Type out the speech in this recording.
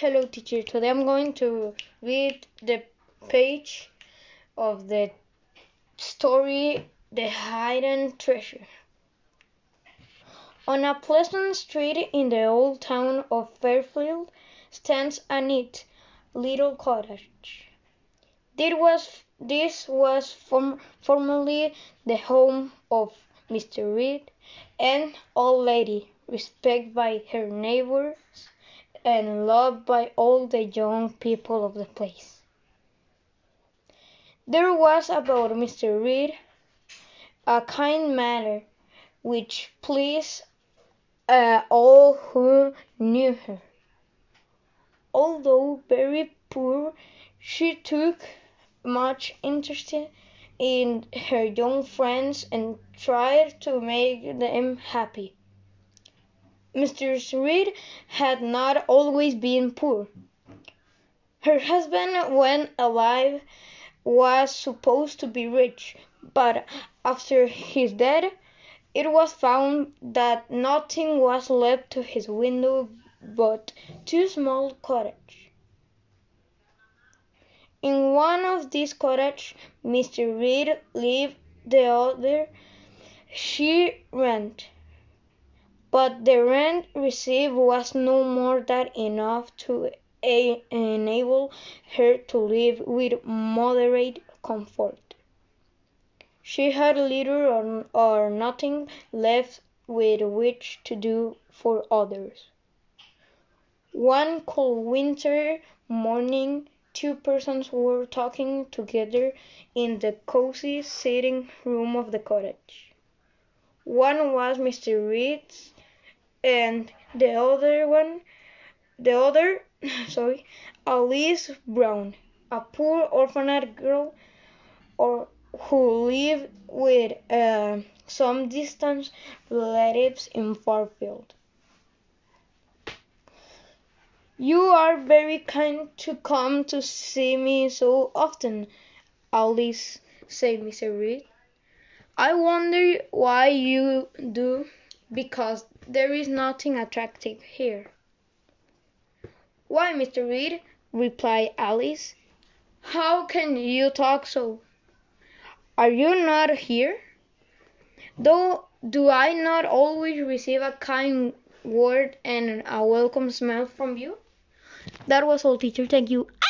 Hello, teacher. Today I'm going to read the page of the story The Hidden Treasure. On a pleasant street in the old town of Fairfield stands a neat little cottage. This was, this was form, formerly the home of Mr. Reed, an old lady respected by her neighbors and loved by all the young people of the place. There was about Mr. Reed a kind manner which pleased uh, all who knew her. Although very poor, she took much interest in her young friends and tried to make them happy. Mr. Reed had not always been poor. Her husband, when alive, was supposed to be rich, but after his death it was found that nothing was left to his widow but two small cottages. In one of these cottages Mr. Reed lived, the other she rented but the rent received was no more than enough to enable her to live with moderate comfort. She had little or, or nothing left with which to do for others. One cold winter morning, two persons were talking together in the cozy sitting room of the cottage. One was Mr. Reed's and the other one the other sorry Alice Brown, a poor orphaned girl or who lived with uh, some distant relatives in Farfield. You are very kind to come to see me so often, Alice said Mr. Reed. I wonder why you do because there is nothing attractive here. Why, Mr. Reed, replied Alice, how can you talk so? Are you not here? Though do I not always receive a kind word and a welcome smile from you? That was all, teacher. Thank you.